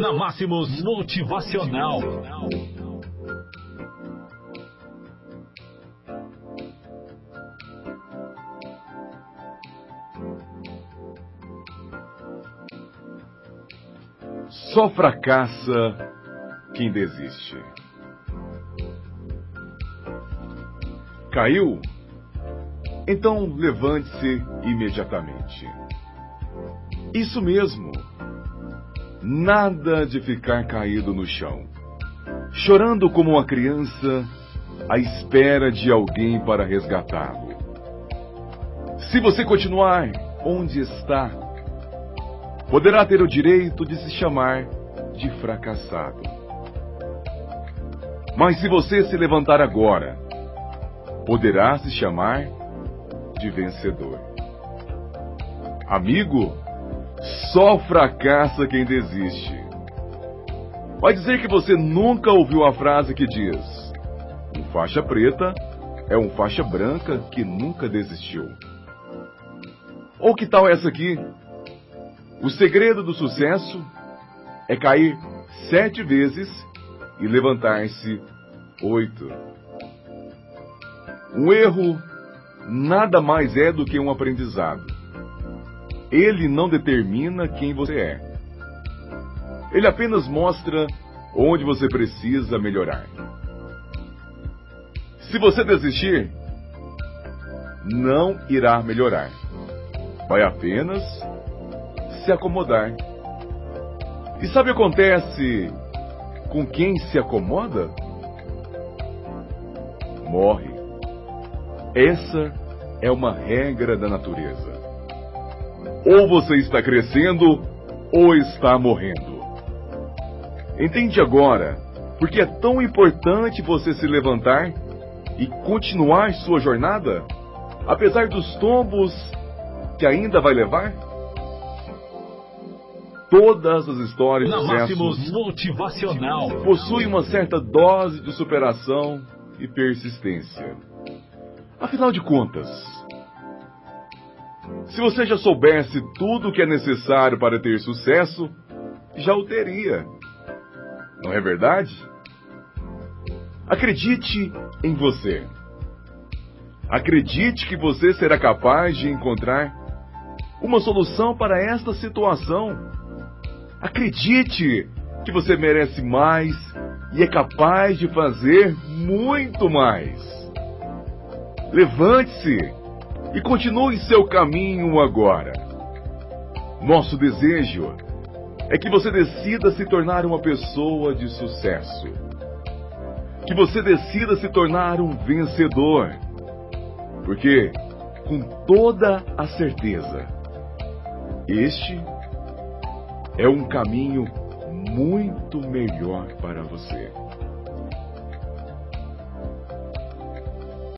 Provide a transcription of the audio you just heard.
Na Máximos Motivacional. Só fracassa quem desiste. Caiu? Então levante-se imediatamente. Isso mesmo. Nada de ficar caído no chão, chorando como uma criança à espera de alguém para resgatá-lo. Se você continuar onde está, poderá ter o direito de se chamar de fracassado. Mas se você se levantar agora, poderá se chamar de vencedor. Amigo, só fracassa quem desiste. Vai dizer que você nunca ouviu a frase que diz: Um faixa preta é um faixa branca que nunca desistiu. Ou que tal essa aqui? O segredo do sucesso é cair sete vezes e levantar-se oito. Um erro nada mais é do que um aprendizado. Ele não determina quem você é. Ele apenas mostra onde você precisa melhorar. Se você desistir, não irá melhorar. Vai apenas se acomodar. E sabe o que acontece com quem se acomoda? Morre. Essa é uma regra da natureza. Ou você está crescendo ou está morrendo. Entende agora porque é tão importante você se levantar e continuar sua jornada, apesar dos tombos que ainda vai levar? Todas as histórias de sucesso Motivacional. possuem uma certa dose de superação e persistência. Afinal de contas, se você já soubesse tudo o que é necessário para ter sucesso, já o teria. Não é verdade? Acredite em você. Acredite que você será capaz de encontrar uma solução para esta situação. Acredite que você merece mais e é capaz de fazer muito mais. Levante-se e continue seu caminho agora. Nosso desejo é que você decida se tornar uma pessoa de sucesso. Que você decida se tornar um vencedor. Porque, com toda a certeza, este é um caminho muito melhor para você.